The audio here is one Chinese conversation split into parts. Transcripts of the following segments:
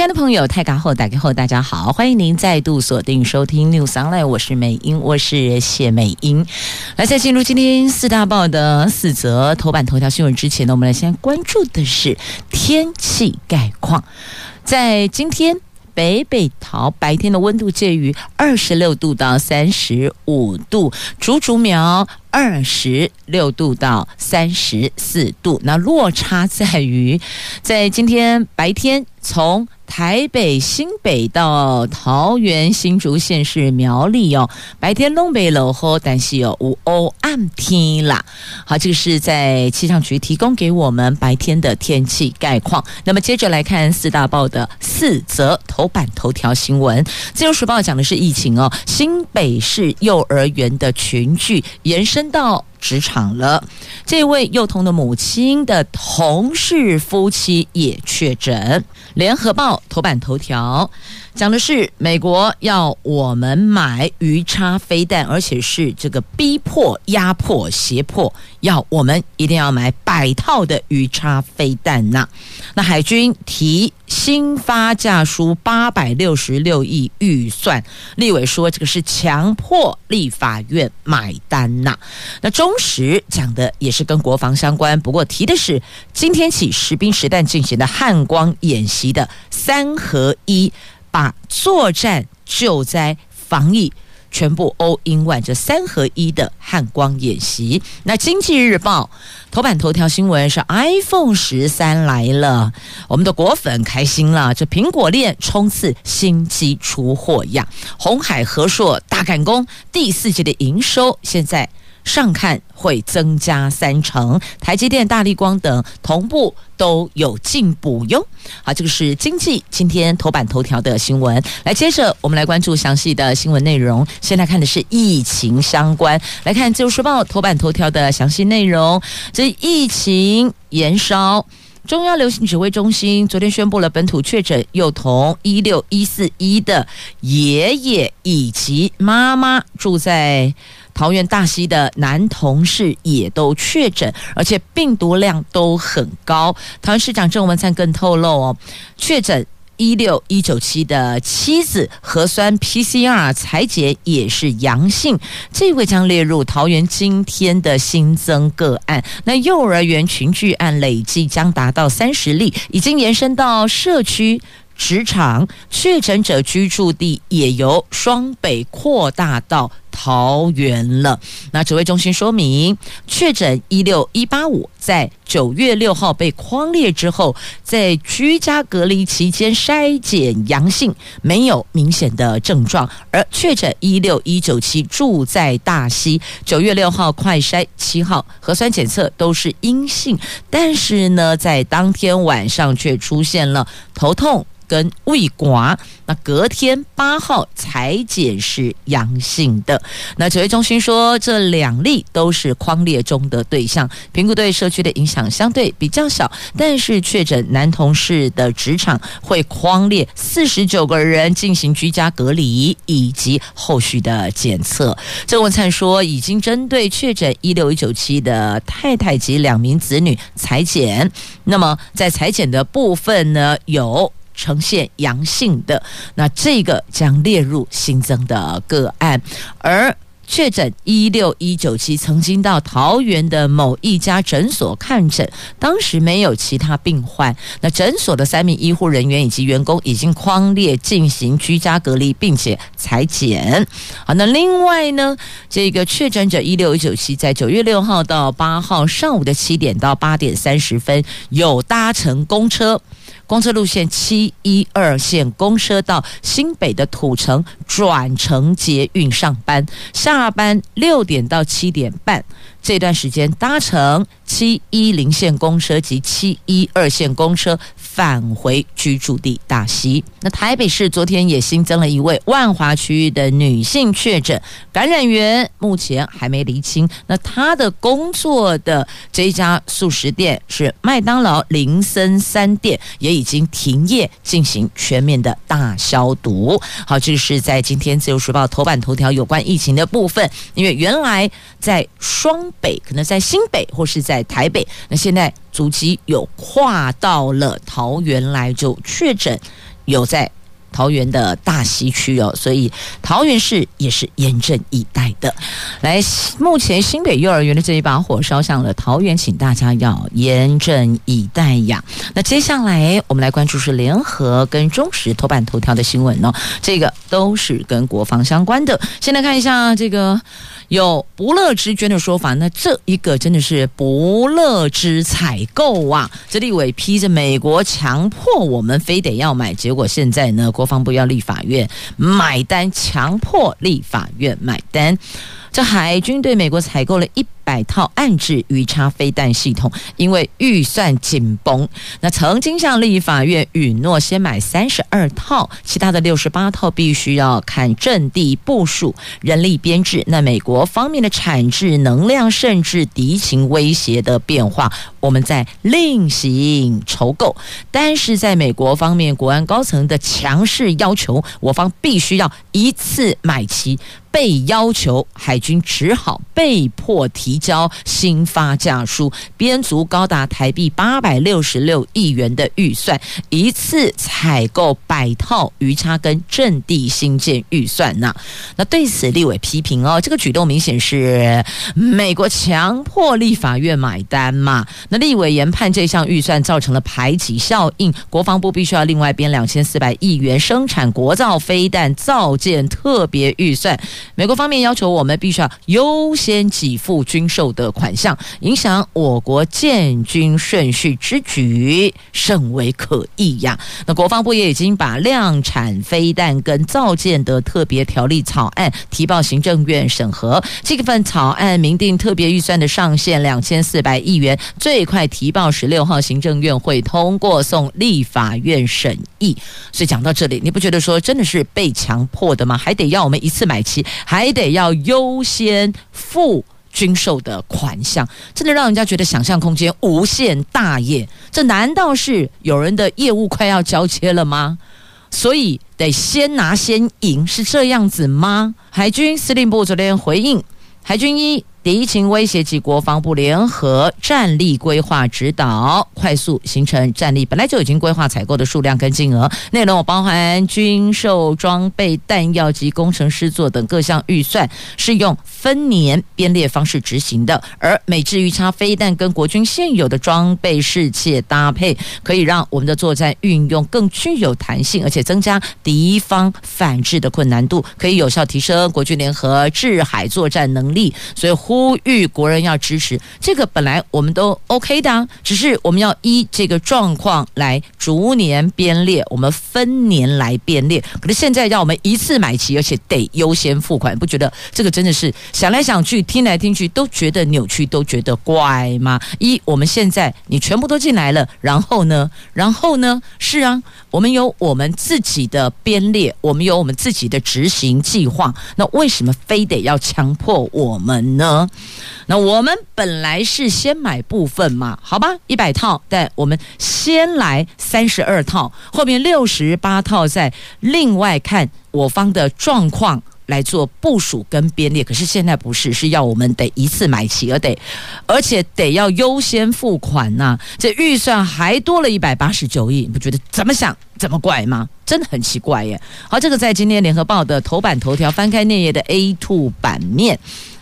亲爱的朋友，泰嘎后打开后，大家好，欢迎您再度锁定收听 News Online，我是美英，我是谢美英。来，在进入今天四大报的四则头版头条新闻之前呢，我们来先关注的是天气概况，在今天。北北桃白天的温度介于二十六度到三十五度，竹竹苗二十六度到三十四度，那落差在于，在今天白天从。台北、新北到桃园、新竹县市苗栗哦，白天东北冷后，但是有乌欧暗天啦。好，这个是在气象局提供给我们白天的天气概况。那么接着来看四大报的四则头版头条新闻。自由时报讲的是疫情哦，新北市幼儿园的群聚延伸到。职场了，这位幼童的母亲的同事夫妻也确诊。联合报头版头条。讲的是美国要我们买鱼叉飞弹，而且是这个逼迫、压迫、胁迫，要我们一定要买百套的鱼叉飞弹呐。那海军提新发价书八百六十六亿预算，立委说这个是强迫立法院买单呐。那中时讲的也是跟国防相关，不过提的是今天起实兵实弹进行的汉光演习的三合一。把作战、救灾、防疫全部 all in one，这三合一的汉光演习。那经济日报头版头条新闻是 iPhone 十三来了，我们的果粉开心了。这苹果链冲刺新机出货呀，鸿海和硕大赶工，第四季的营收现在。上看会增加三成，台积电、大立光等同步都有进补哟。好，这个是经济今天头版头条的新闻。来，接着我们来关注详细的新闻内容。现在看的是疫情相关，来看《自由时报》头版头条的详细内容。这疫情延烧，中央流行指挥中心昨天宣布了本土确诊幼童一六一四一的爷爷以及妈妈住在。桃园大溪的男同事也都确诊，而且病毒量都很高。桃园市长郑文灿更透露哦，确诊一六一九七的妻子核酸 PCR 裁检也是阳性，这位将列入桃园今天的新增个案。那幼儿园群聚案累计将达到三十例，已经延伸到社区。职场确诊者居住地也由双北扩大到桃园了。那指挥中心说明，确诊一六一八五在九月六号被框列之后，在居家隔离期间筛检阳性，没有明显的症状；而确诊一六一九七住在大溪，九月六号快筛，七号核酸检测都是阴性，但是呢，在当天晚上却出现了头痛。跟胃刮，那隔天八号裁检是阳性的。那指挥中心说，这两例都是框列中的对象，评估对社区的影响相对比较小。但是确诊男同事的职场会框列四十九个人进行居家隔离以及后续的检测。郑文灿说，已经针对确诊一六一九七的太太及两名子女裁剪。那么在裁剪的部分呢，有。呈现阳性的，那这个将列入新增的个案，而确诊一六一九七曾经到桃园的某一家诊所看诊，当时没有其他病患。那诊所的三名医护人员以及员工已经匡列进行居家隔离，并且裁剪。好，那另外呢，这个确诊者一六一九七在九月六号到八号上午的七点到八点三十分有搭乘公车。公车路线七一二线公车到新北的土城转乘捷运上班，下班六点到七点半。这段时间搭乘七一零线公车及七一二线公车返回居住地大溪。那台北市昨天也新增了一位万华区域的女性确诊感染源，目前还没厘清。那她的工作的这家素食店是麦当劳林森三店，也已经停业进行全面的大消毒。好，这是在今天自由时报头版头条有关疫情的部分，因为原来在双北，可能在新北或是在台北，那现在足迹有跨到了桃园来就确诊，有在桃园的大溪区哦，所以桃园市也是严阵以待的。来，目前新北幼儿园的这一把火烧向了桃园，请大家要严阵以待呀。那接下来我们来关注是联合跟中时头版头条的新闻哦，这个都是跟国防相关的。先来看一下这个。有不乐之捐的说法，那这一个真的是不乐之采购啊！这立委披着美国强迫我们非得要买，结果现在呢，国防部要立法院买单，强迫立法院买单。这海军对美国采购了一百套岸置鱼叉飞弹系统，因为预算紧绷，那曾经向立法院允诺先买三十二套，其他的六十八套必须要看阵地部署、人力编制。那美国方面的产制能量，甚至敌情威胁的变化，我们在另行筹购。但是在美国方面，国安高层的强势要求，我方必须要一次买齐。被要求，海军只好被迫提提交新发价书，编足高达台币八百六十六亿元的预算，一次采购百套鱼叉跟阵地新建预算呐。那对此，立委批评哦，这个举动明显是美国强迫立法院买单嘛。那立委研判这项预算造成了排挤效应，国防部必须要另外编两千四百亿元生产国造飞弹造舰特别预算。美国方面要求我们必须要优先给付军售的款项，影响我国建军顺序之举甚为可疑呀。那国防部也已经把量产飞弹跟造舰的特别条例草案提报行政院审核，这份草案明定特别预算的上限两千四百亿元，最快提报十六号行政院会通过送立法院审议。所以讲到这里，你不觉得说真的是被强迫的吗？还得要我们一次买齐？还得要优先付军售的款项，真的让人家觉得想象空间无限大耶！这难道是有人的业务快要交接了吗？所以得先拿先赢，是这样子吗？海军司令部昨天回应，海军一。敌情威胁及国防部联合战力规划指导，快速形成战力。本来就已经规划采购的数量跟金额，内容包含军售装备、弹药及工程师座等各项预算，是用分年编列方式执行的。而美制鱼叉飞弹跟国军现有的装备适切搭配，可以让我们的作战运用更具有弹性，而且增加敌方反制的困难度，可以有效提升国军联合制海作战能力。所以。呼吁国人要支持这个，本来我们都 OK 的啊，只是我们要依这个状况来逐年编列，我们分年来编列。可是现在要我们一次买齐，而且得优先付款，不觉得这个真的是想来想去，听来听去都觉得扭曲，都觉得怪吗？一，我们现在你全部都进来了，然后呢？然后呢？是啊，我们有我们自己的编列，我们有我们自己的执行计划，那为什么非得要强迫我们呢？那我们本来是先买部分嘛，好吧，一百套，但我们先来三十二套，后面六十八套再另外看我方的状况来做部署跟编列。可是现在不是，是要我们得一次买齐，而得而且得要优先付款呐、这预算还多了一百八十九亿，你不觉得怎么想怎么怪吗？真的很奇怪耶。好，这个在今天联合报的头版头条，翻开内页的 A two 版面。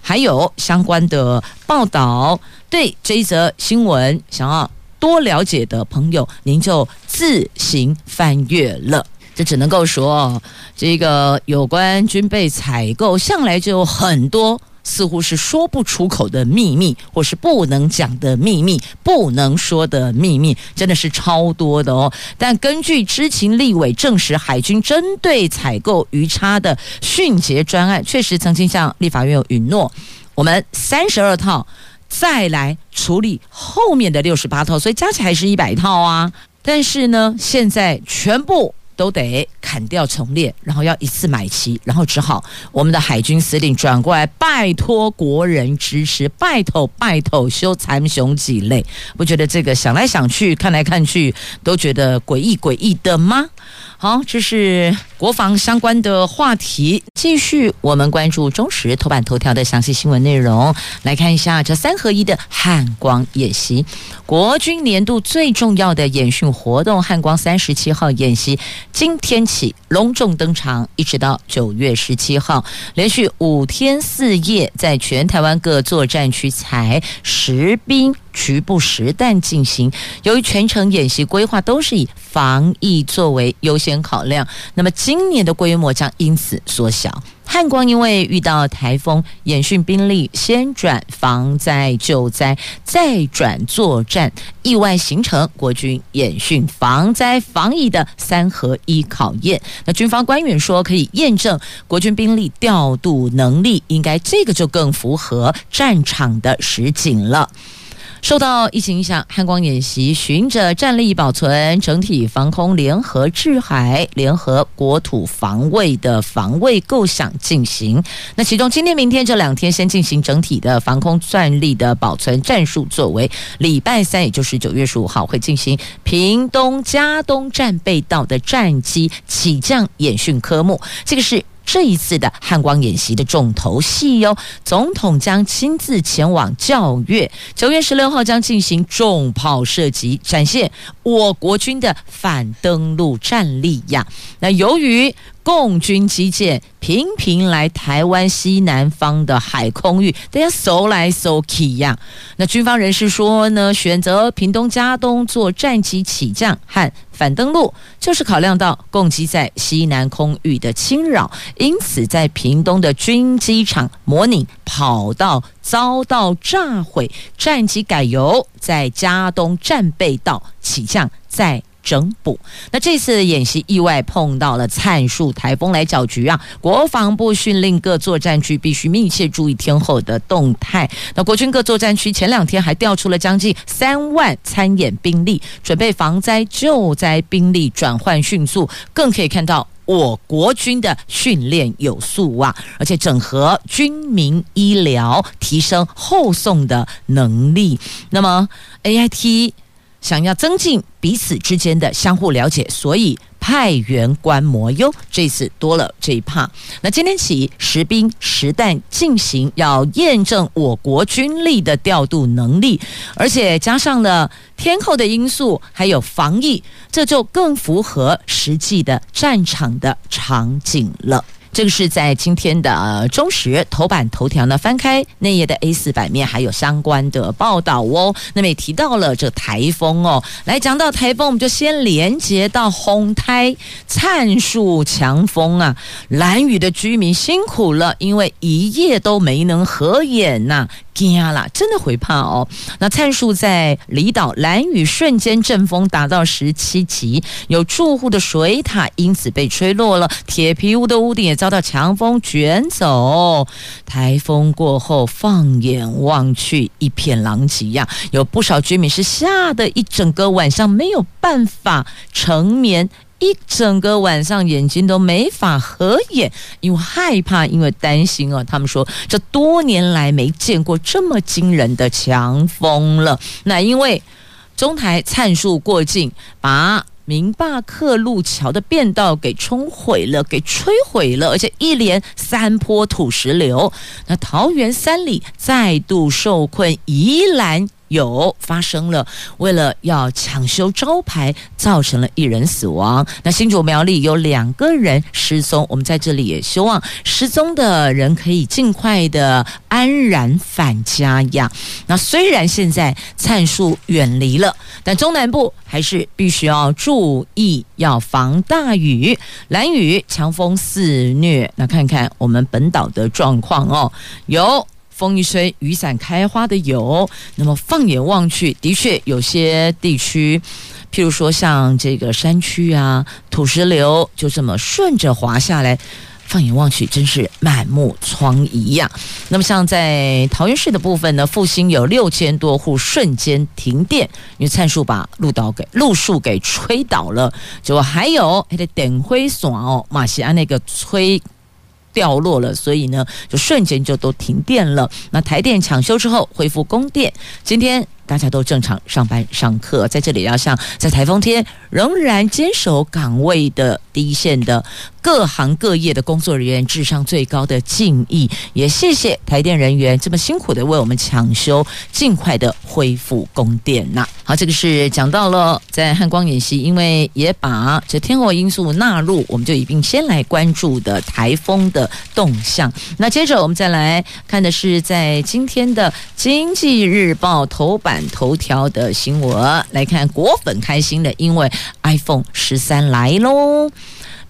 还有相关的报道，对这一则新闻想要多了解的朋友，您就自行翻阅了。这只能够说，这个有关军备采购向来就有很多。似乎是说不出口的秘密，或是不能讲的秘密，不能说的秘密，真的是超多的哦。但根据知情立委证实，海军针对采购鱼叉的迅捷专案，确实曾经向立法院有允诺，我们三十二套再来处理后面的六十八套，所以加起来是一百套啊。但是呢，现在全部。都得砍掉重练，然后要一次买齐，然后只好我们的海军司令转过来拜托国人支持，拜托拜托修残雄几类，不觉得这个想来想去，看来看去，都觉得诡异诡异的吗？好，这是国防相关的话题。继续，我们关注中时头版头条的详细新闻内容。来看一下这三合一的汉光演习，国军年度最重要的演训活动——汉光三十七号演习，今天起隆重登场，一直到九月十七号，连续五天四夜，在全台湾各作战区采实兵。局部实弹进行，由于全程演习规划都是以防疫作为优先考量，那么今年的规模将因此缩小。汉光因为遇到台风，演训兵力先转防灾救灾，再转作战，意外形成国军演训防灾防疫的三合一考验。那军方官员说，可以验证国军兵力调度能力，应该这个就更符合战场的实景了。受到疫情影响，汉光演习循着战力保存、整体防空、联合制海、联合国土防卫的防卫构想进行。那其中今天、明天这两天先进行整体的防空战力的保存战术作为。礼拜三，也就是九月十五号，会进行屏东佳冬战备道的战机起降演训科目。这个是。这一次的汉光演习的重头戏哟，总统将亲自前往教阅。九月十六号将进行重炮射击，展现我国军的反登陆战力呀。那由于共军机舰频频来台湾西南方的海空域，大家搜来搜去呀。那军方人士说呢，选择屏东加东做战机起降和反登陆，就是考量到共机在西南空域的侵扰，因此在屏东的军机场模拟跑道遭到炸毁，战机改由在加东战备道起降，在整补。那这次演习意外碰到了灿数台风来搅局啊！国防部训令各作战区必须密切注意天候的动态。那国军各作战区前两天还调出了将近三万参演兵力，准备防灾救灾兵力转换迅速，更可以看到我国军的训练有素啊！而且整合军民医疗，提升后送的能力。那么 AIT。想要增进彼此之间的相互了解，所以派员观摩哟。这次多了这一趴。那今天起，实兵实弹进行，要验证我国军力的调度能力，而且加上了天候的因素，还有防疫，这就更符合实际的战场的场景了。这个是在今天的中时头版头条呢，翻开内页的 A 四版面，还有相关的报道哦。那么也提到了这台风哦，来讲到台风，我们就先连接到红台灿树强风啊，兰屿的居民辛苦了，因为一夜都没能合眼呐、惊啦，真的会怕哦。那灿数在离岛蓝雨瞬间阵风达到十七级，有住户的水塔因此被吹落了，铁皮屋的屋顶也遭到强风卷走。台风过后，放眼望去一片狼藉呀，有不少居民是吓得一整个晚上没有办法成眠。一整个晚上眼睛都没法合眼，因为害怕，因为担心哦。他们说，这多年来没见过这么惊人的强风了。那因为中台灿数过境，把明坝克路桥的便道给冲毁了，给摧毁了，而且一连三波土石流，那桃园三里再度受困，宜兰。有发生了，为了要抢修招牌，造成了一人死亡。那新竹苗栗有两个人失踪，我们在这里也希望失踪的人可以尽快的安然返家呀。那虽然现在灿数远离了，但中南部还是必须要注意，要防大雨。蓝雨强风肆虐，那看看我们本岛的状况哦，有。风一吹，雨伞开花的有。那么放眼望去，的确有些地区，譬如说像这个山区啊，土石流就这么顺着滑下来。放眼望去，真是满目疮痍呀。那么像在桃园市的部分呢，复兴有六千多户瞬间停电，因为灿树把路倒给路树给吹倒了。结果还有还得电灰线哦，马西安那个吹掉落了，所以呢，就瞬间就都停电了。那台电抢修之后恢复供电，今天。大家都正常上班上课，在这里要向在台风天仍然坚守岗位的第一线的各行各业的工作人员致上最高的敬意，也谢谢台电人员这么辛苦的为我们抢修，尽快的恢复供电呐。好，这个是讲到了在汉光演习，因为也把这天候因素纳入，我们就一并先来关注的台风的动向。那接着我们再来看的是在今天的经济日报头版。头条的新闻来看，果粉开心的，因为 iPhone 十三来喽。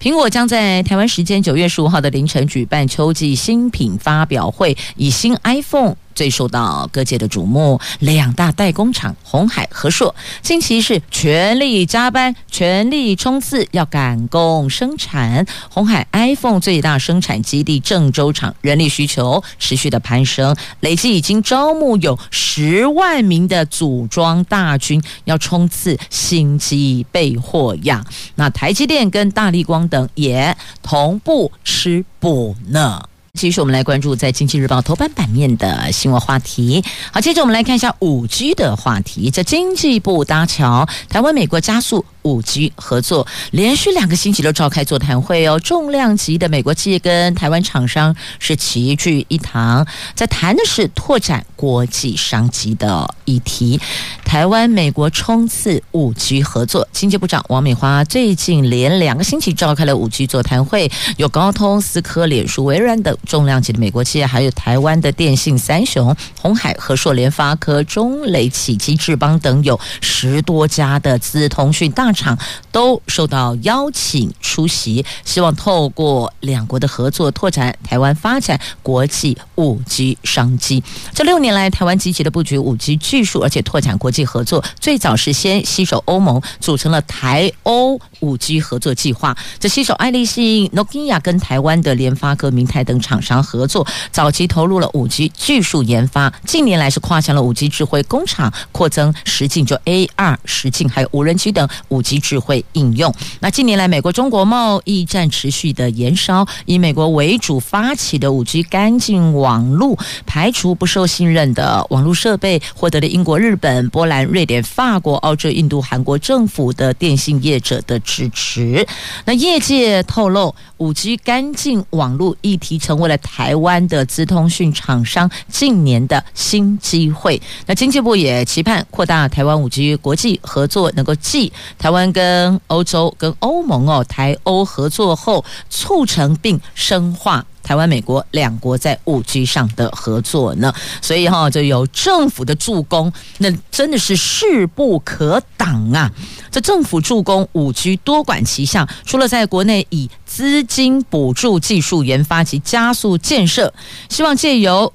苹果将在台湾时间九月十五号的凌晨举办秋季新品发表会，以新 iPhone。最受到各界的瞩目，两大代工厂红海和硕近期是全力加班、全力冲刺，要赶工生产。红海 iPhone 最大生产基地郑州厂人力需求持续的攀升，累计已经招募有十万名的组装大军，要冲刺新机备货呀。那台积电跟大立光等也同步吃补呢。继续，我们来关注在《经济日报》头版版面的新闻话题。好，接着我们来看一下五 G 的话题。在经济部搭桥，台湾美国加速。五 G 合作连续两个星期都召开座谈会哦，重量级的美国企业跟台湾厂商是齐聚一堂，在谈的是拓展国际商机的议题。台湾美国冲刺五 G 合作，经济部长王美花最近连两个星期召开了五 G 座谈会，有高通、思科、脸书、微软等重量级的美国企业，还有台湾的电信三雄鸿海、和硕、联发科、中磊、启基、智邦等有十多家的资通讯大厂都受到邀请出席，希望透过两国的合作，拓展台湾发展国际五 G 商机。这六年来，台湾积极的布局五 G 技术，而且拓展国际合作。最早是先携手欧盟，组成了台欧五 G 合作计划。这携手爱立信、诺基亚跟台湾的联发科、明泰等厂商合作，早期投入了五 G 技术研发。近年来是跨向了五 G 智慧工厂，扩增实境，就 AR 实境，还有无人机等五 G。智慧应用。那近年来，美国中国贸易战持续的延烧，以美国为主发起的五 G 干净网络，排除不受信任的网络设备，获得了英国、日本、波兰、瑞典、法国、澳洲、印度、韩国政府的电信业者的支持。那业界透露，五 G 干净网络议题成为了台湾的资通讯厂商近年的新机会。那经济部也期盼扩大台湾五 G 国际合作，能够继台湾。跟欧洲、跟欧盟哦，台欧合作后，促成并深化台湾、美国两国在五 G 上的合作呢。所以哈，就有政府的助攻，那真的是势不可挡啊！这政府助攻五 G 多管齐下，除了在国内以资金补助技术研发及加速建设，希望借由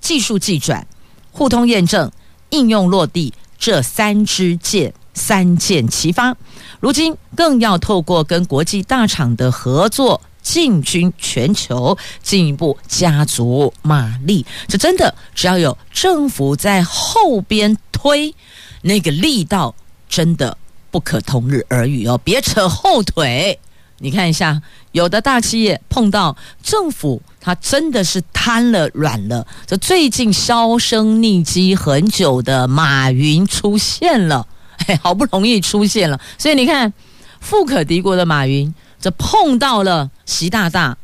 技术技转、互通验证、应用落地这三支箭。三箭齐发，如今更要透过跟国际大厂的合作，进军全球，进一步加足马力。这真的只要有政府在后边推，那个力道真的不可同日而语哦！别扯后腿。你看一下，有的大企业碰到政府，他真的是瘫了、软了。这最近销声匿迹很久的马云出现了。嘿，好不容易出现了，所以你看，富可敌国的马云，这碰到了习大大，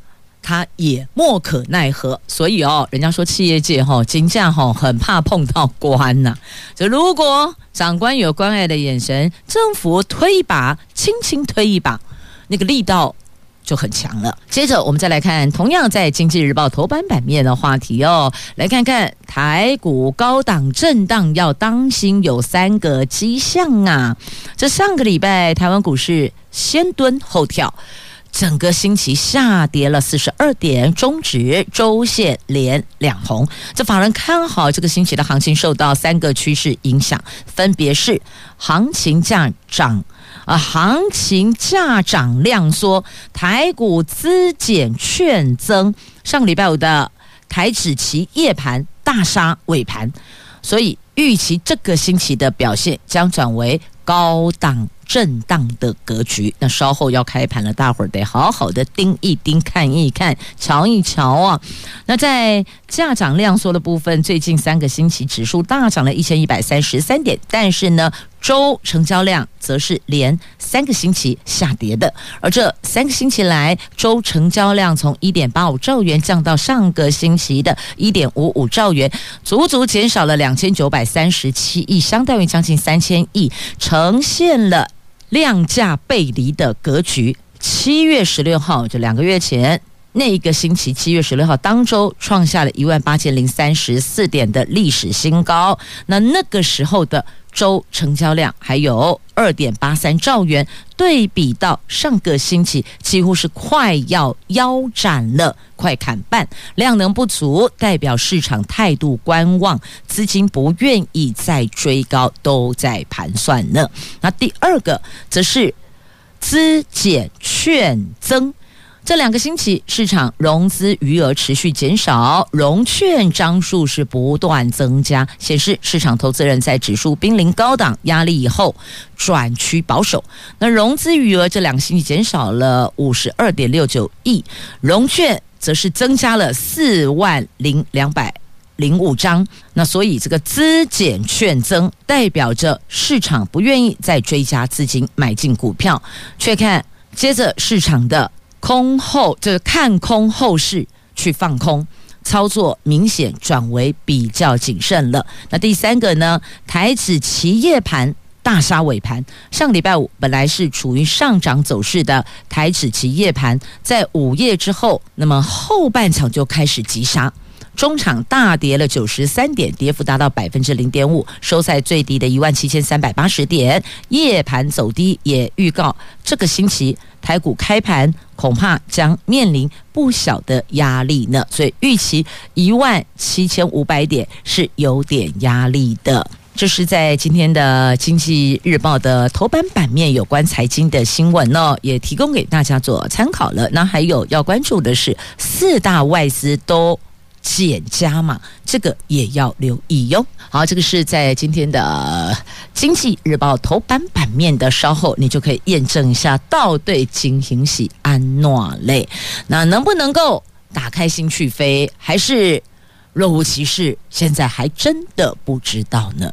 他也莫可奈何。所以哦，人家说企业界哈、金价哈很怕碰到官呐。这如果长官有关爱的眼神，政府推一把，轻轻推一把，那个力道。就很强了。接着，我们再来看同样在《经济日报》头版版面的话题哦，来看看台股高档震荡，要当心有三个迹象啊。这上个礼拜，台湾股市先蹲后跳，整个星期下跌了四十二点，中指周线连两红。这法人看好这个星期的行情，受到三个趋势影响，分别是行情价涨。啊，行情价涨量缩，台股资减券增。上礼拜五的台指期夜盘大杀尾盘，所以预期这个星期的表现将转为高档。震荡的格局，那稍后要开盘了，大伙儿得好好的盯一盯、看一看、瞧一瞧啊。那在价涨量缩的部分，最近三个星期指数大涨了一千一百三十三点，但是呢，周成交量则是连三个星期下跌的，而这三个星期来，周成交量从一点八五兆元降到上个星期的一点五五兆元，足足减少了两千九百三十七亿，相当于将近三千亿，呈现了量价背离的格局。七月十六号，就两个月前。那一个星期，七月十六号当周创下了一万八千零三十四点的历史新高。那那个时候的周成交量还有二点八三兆元，对比到上个星期，几乎是快要腰斩了，快砍半。量能不足，代表市场态度观望，资金不愿意再追高，都在盘算呢。那第二个则是资减券增。这两个星期，市场融资余额持续减少，融券张数是不断增加，显示市场投资人在指数濒临高档压力以后转趋保守。那融资余额这两个星期减少了五十二点六九亿，融券则是增加了四万零两百零五张。那所以这个资减券增，代表着市场不愿意再追加资金买进股票，却看接着市场的。空后就是看空后市去放空操作，明显转为比较谨慎了。那第三个呢？台指期夜盘大杀尾盘。上礼拜五本来是处于上涨走势的台指期夜盘，在午夜之后，那么后半场就开始急杀。中场大跌了九十三点，跌幅达到百分之零点五，收在最低的一万七千三百八十点。夜盘走低，也预告这个星期台股开盘恐怕将面临不小的压力呢。所以预期一万七千五百点是有点压力的。这是在今天的《经济日报》的头版版面有关财经的新闻呢，也提供给大家做参考了。那还有要关注的是四大外资都。减加码，这个也要留意哟。好，这个是在今天的《经济日报》头版版面的，稍后你就可以验证一下，到对金星喜安诺嘞？那能不能够打开心去飞，还是若无其事？现在还真的不知道呢。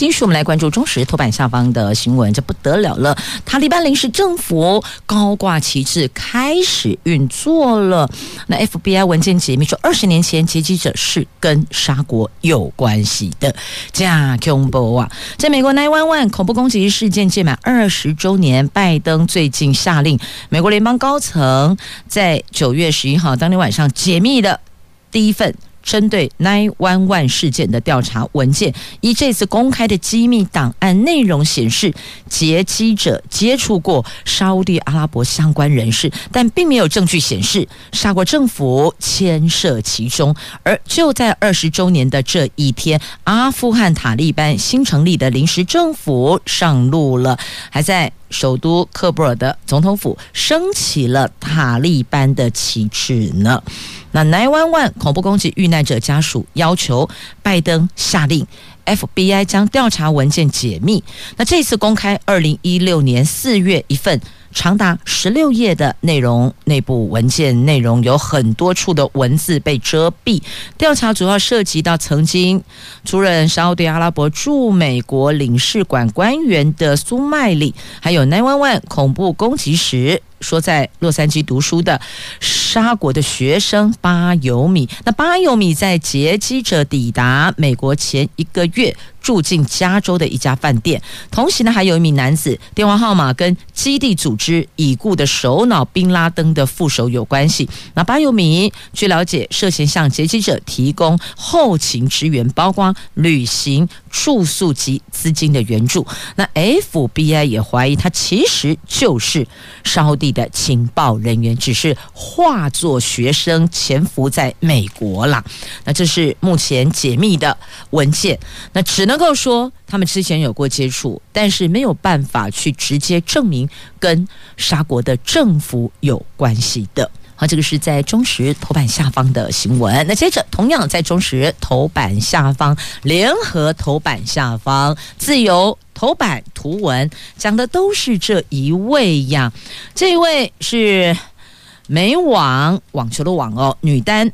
继续，我们来关注中时头版下方的新闻，这不得了了！塔利班临时政府高挂旗帜开始运作了。那 FBI 文件解密说，二十年前劫机者是跟沙国有关系的。这样恐怖啊！在美国 nine one one 恐怖攻击事件届满二十周年，拜登最近下令美国联邦高层在九月十一号当天晚上解密的第一份。针对911事件的调查文件，以这次公开的机密档案内容显示，劫机者接触过沙乌地阿拉伯相关人士，但并没有证据显示沙国政府牵涉其中。而就在二十周年的这一天，阿富汗塔利班新成立的临时政府上路了，还在。首都喀布尔的总统府升起了塔利班的旗帜呢。那911恐怖攻击遇难者家属要求拜登下令 FBI 将调查文件解密。那这次公开，二零一六年四月一份。长达十六页的内容，内部文件内容有很多处的文字被遮蔽。调查主要涉及到曾经出任沙乌地阿拉伯驻美国领事馆官员的苏麦里，还有911恐怖攻击时。说在洛杉矶读书的沙国的学生巴尤米，那巴尤米在劫机者抵达美国前一个月住进加州的一家饭店，同时呢还有一名男子电话号码跟基地组织已故的首脑宾拉登的副手有关系。那巴尤米据了解涉嫌向劫机者提供后勤支援，包括旅行、住宿及资金的援助。那 FBI 也怀疑他其实就是沙地的情报人员只是化作学生潜伏在美国了。那这是目前解密的文件，那只能够说他们之前有过接触，但是没有办法去直接证明跟沙国的政府有关系的。好，这个是在中时头版下方的新闻。那接着，同样在中时头版下方、联合头版下方、自由头版图文讲的都是这一位呀。这一位是美网网球的网哦，女单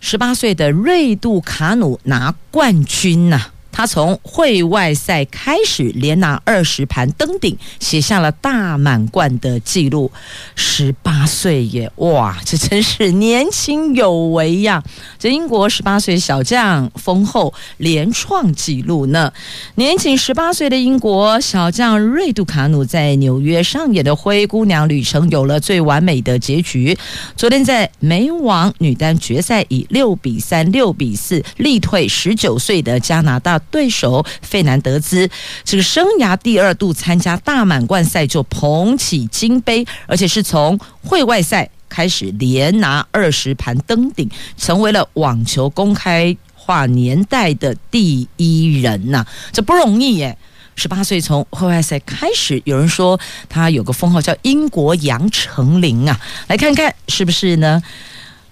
十八岁的瑞杜卡努拿冠军呐、他从会外赛开始连拿二十盘登顶，写下了大满贯的记录。十八岁耶，哇，这真是年轻有为呀！这英国十八岁小将封后连创纪录呢。年仅十八岁的英国小将瑞杜卡努在纽约上演的灰姑娘旅程有了最完美的结局。昨天在美网女单决赛以六比三、六比四力退十九岁的加拿大。对手费南德兹，这个生涯第二度参加大满贯赛就捧起金杯，而且是从会外赛开始连拿二十盘登顶，成为了网球公开化年代的第一人呐、这不容易耶！十八岁从会外赛开始，有人说他有个封号叫“英国杨丞琳”啊，来看看是不是呢？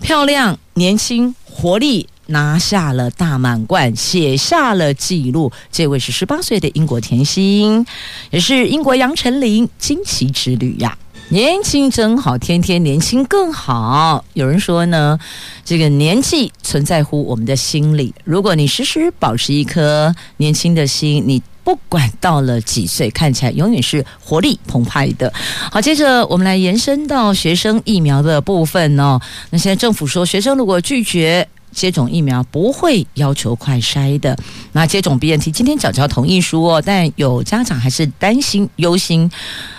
漂亮、年轻、活力。拿下了大满贯，写下了纪录。这位是十八岁的英国甜心，也是英国杨丞琳惊奇之旅呀！年轻真好，天天年轻更好。有人说呢，这个年纪存在乎我们的心里。如果你时时保持一颗年轻的心，你不管到了几岁，看起来永远是活力澎湃的。好，接着我们来延伸到学生疫苗的部分哦。那现在政府说，学生如果拒绝。接种疫苗不会要求快筛的，那接种 BNT 今天缴交同意书哦，但有家长还是担心忧心。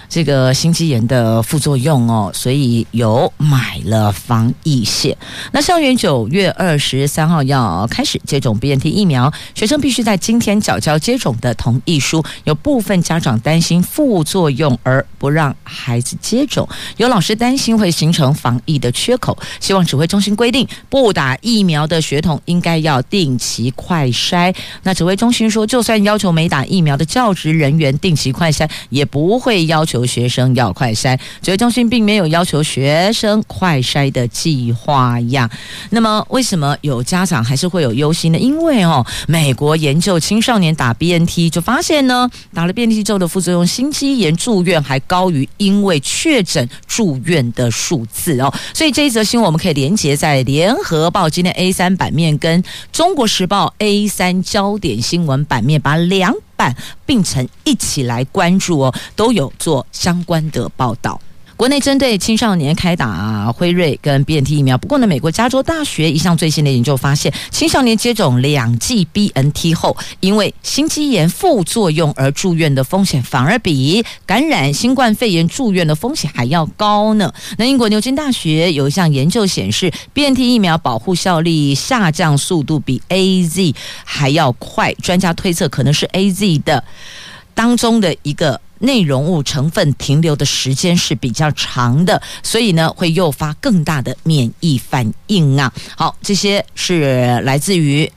这个心肌炎的副作用哦，所以有买了防疫险。那校园九月二十三号要开始接种 BNT 疫苗，学生必须在今天缴交接种的同意书。有部分家长担心副作用而不让孩子接种，有老师担心会形成防疫的缺口，希望指挥中心规定不打疫苗的学童应该要定期快筛。那指挥中心说，就算要求没打疫苗的教职人员定期快筛，也不会要求。学生要快筛，指挥中心并没有要求学生快筛的计划呀。那么，为什么有家长还是会有忧心呢？因为哦，美国研究青少年打 BNT 就发现呢，打了 BNT 之后的副作用，心肌炎住院还高于因为确诊住院的数字哦。所以这一则新闻我们可以连接在联合报今天 A 三版面跟中国时报 A 三焦点新闻版面，把两。办并成一起来关注哦，都有做相关的报道。国内针对青少年开打辉瑞跟 BNT 疫苗，不过呢，美国加州大学一项最新的研究发现，青少年接种两剂 BNT 后，因为心肌炎副作用而住院的风险，反而比感染新冠肺炎住院的风险还要高呢。那英国牛津大学有一项研究显示，BNT 疫苗保护效力下降速度比 AZ 还要快，专家推测可能是 AZ 的当中的一个。内容物成分停留的时间是比较长的，所以呢，会诱发更大的免疫反应啊。好，这些是来自于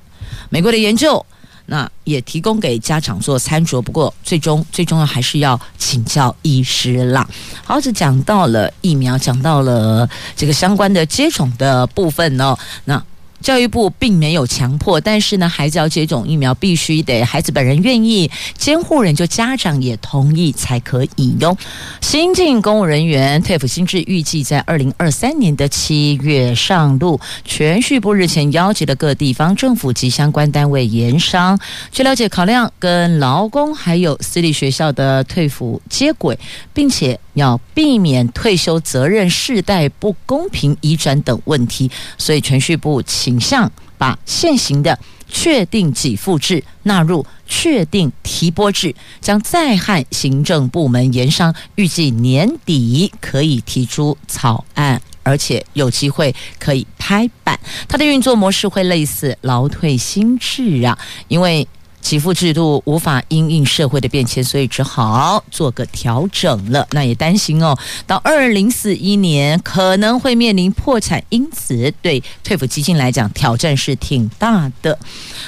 美国的研究，那也提供给家长做参酌。不过，最终最重要还是要请教医师啦。好，这讲到了疫苗，讲到了这个相关的接种的部分哦。那。教育部并没有强迫，但是呢，孩子要接种疫苗，必须得孩子本人愿意，监护人就家长也同意才可以哟。新进公务人员退抚新制预计在二零二三年的七月上路。全叙部日前邀集了各地方政府及相关单位研商，据了解，考量跟劳工还有私立学校的退抚接轨，并且。要避免退休责任世代不公平移转等问题，所以銓叙部倾向把现行的确定给付制纳入确定提拨制，将再和行政部门研商，预计年底可以提出草案，而且有机会可以拍板。它的运作模式会类似劳退新制啊，因为。给付制度无法因应社会的变迁，所以只好做个调整了。那也担心哦，到二零四一年可能会面临破产，因此对退抚基金来讲挑战是挺大的。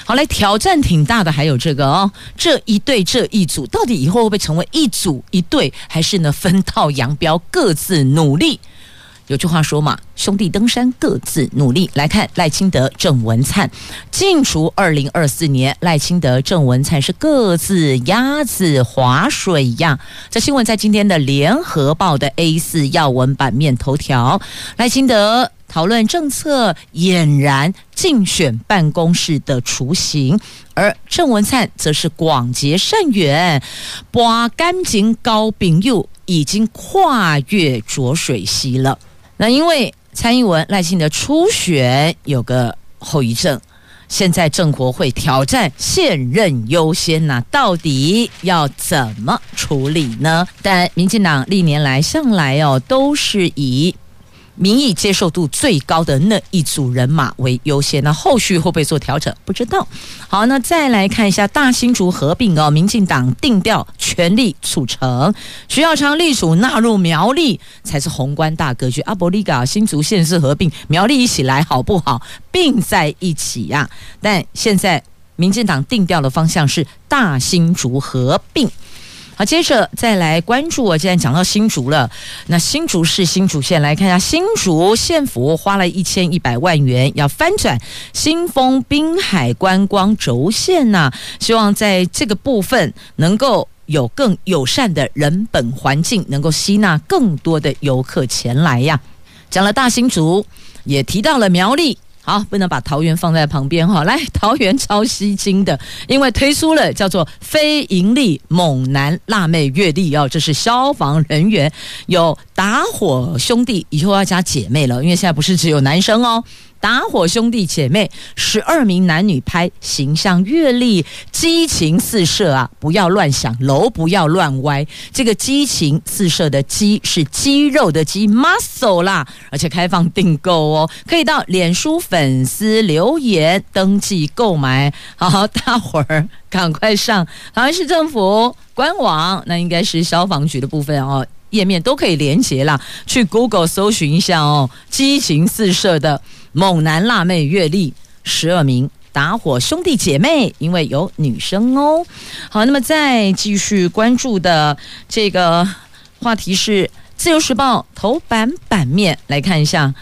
好，来挑战挺大的还有这个哦，这一对这一组到底以后会不会成为一组一对，还是呢分道扬镳，各自努力？有句话说嘛，兄弟登山各自努力。来看赖清德、郑文灿，进出二零二四年，赖清德、郑文灿是各自鸭子划水呀。这新闻在今天的联合报的 A 四要闻版面头条。赖清德讨论政策，俨然竞选办公室的雏形，而郑文灿则是广结善缘，把干净交朋友，已经跨越浊水溪了。那因为蔡英文赖幸德初选有个后遗症，现在郑国会挑战现任优先那，到底要怎么处理呢？但民进党历年来向来哦都是以。民意接受度最高的那一组人马为优先，那后续会不会做调整？不知道。好，那再来看一下大新竹合并哦，民进党定调全力促成，徐耀昌力主纳入苗栗才是宏观大格局。阿伯利嘎新竹县市合并，苗栗一起来好不好？并在一起呀、但现在民进党定调的方向是大新竹合并。好，接着再来关注。我既然讲到新竹了，那新竹市新竹县来看一下，新竹县府花了一千一百万元要翻转新丰滨海观光轴线呐、希望在这个部分能够有更友善的人本环境，能够吸纳更多的游客前来呀。讲了大新竹，也提到了苗栗。好，不能把桃园放在旁边哈。来，桃园超吸睛的，因为推出了叫做非盈利猛男辣妹阅历哦，这是消防人员有打火兄弟，以后要加姐妹了，因为现在不是只有男生哦。打火兄弟姐妹十二名男女拍形象阅历，激情四射啊！不要乱想，楼不要乱歪。这个激情四射的“激”是肌肉的“肌 ”，muscle 啦，而且开放订购哦，可以到脸书粉丝留言登记购买。好好，大伙儿赶快上台湾市政府官网，那应该是消防局的部分哦，页面都可以连接啦，去 Google 搜寻一下哦，激情四射的。猛男辣妹阅历，十二名打火兄弟姐妹，因为有女生哦。好，那么再继续关注的这个话题是《自由时报》头版版面，来看一下。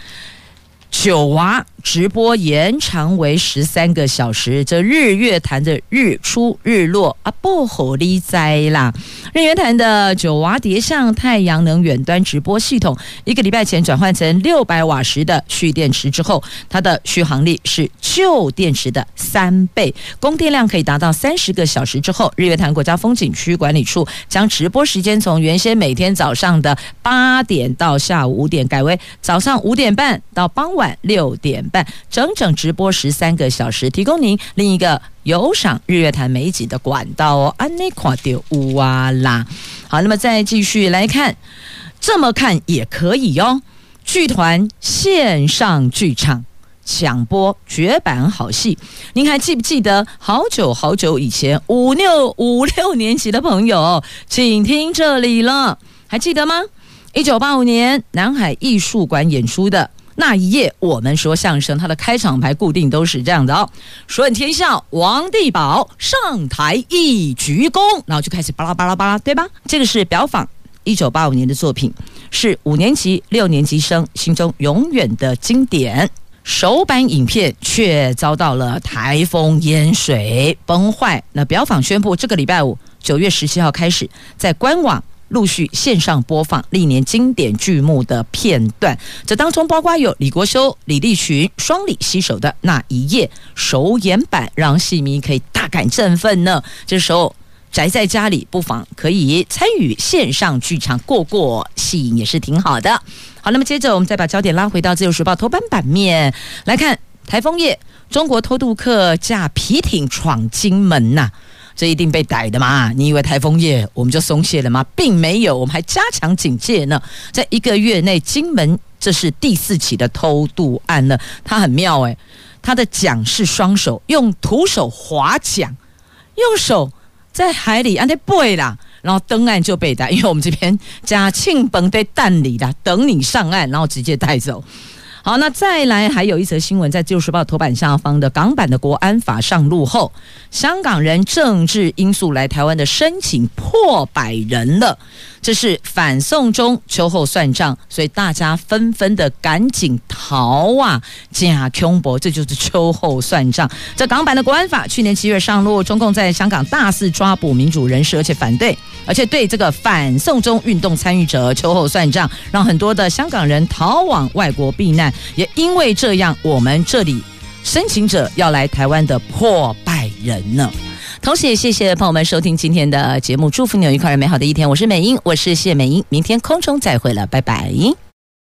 九娃直播延长为十三个小时，这日月潭的日出日落啊，不好利哉啦！日月潭的九娃叠像太阳能远端直播系统，一个礼拜前转换成六百瓦时的蓄电池之后，它的续航力是旧电池的三倍，供电量可以达到三十个小时之后，日月潭国家风景区管理处将直播时间从原先每天早上的八点到下午五点，改为早上五点半到傍。晚六点半，整整直播十三个小时，提供您另一个游赏日月潭美景的管道哦。安内垮丢乌哇啦！好，那么再继续来看，这么看也可以哦。剧团线上剧场抢播绝版好戏，您还记不记得？好久好久以前，五六五六年级的朋友，请听这里了，还记得吗？一九八五年南海艺术馆演出的。那一夜，我们说相声，它的开场白固定都是这样的哦：顺天下，王地宝上台一鞠躬，然后就开始巴拉巴拉巴拉，对吧？这个是表坊一九八五年的作品，是五年级、六年级生心中永远的经典。首版影片却遭到了台风淹水崩坏。那表坊宣布，这个礼拜五九月十七号开始，在官网。陆续线上播放历年经典剧目的片段，这当中包括有李国修、李立群双李携手的那一夜首演版，让戏迷可以大感振奋呢。这时候宅在家里，不妨可以参与线上剧场过过戏，也是挺好的。好，那么接着我们再把焦点拉回到《自由时报》头版版面来看，台风夜，中国偷渡客驾皮艇闯金门呐、这一定被逮的嘛？你以为台风夜我们就松懈了吗？并没有，我们还加强警戒呢。在一个月内，金门这是第四起的偷渡案了。它很妙诶，它的桨是双手，用徒手划桨，用手在海里按那背啦，然后登岸就被逮，因为我们这边加庆本在蛋里的，等你上岸，然后直接带走。好，那再来还有一则新闻，在《旧时报》头版下方的港版的国安法上路后，香港人政治因素来台湾的申请破百人了。这是反送中秋后算账，所以大家纷纷的赶紧逃啊！假恐怖，这就是秋后算账。这港版的国安法去年七月上路，中共在香港大肆抓捕民主人士，而且反对，而且对这个反送中运动参与者秋后算账，让很多的香港人逃往外国避难。也因为这样，我们这里申请者要来台湾的破百人呢。同时也谢谢朋友们收听今天的节目，祝福你有愉快美好的一天。我是美英，我是谢美英，明天空中再会了，拜拜。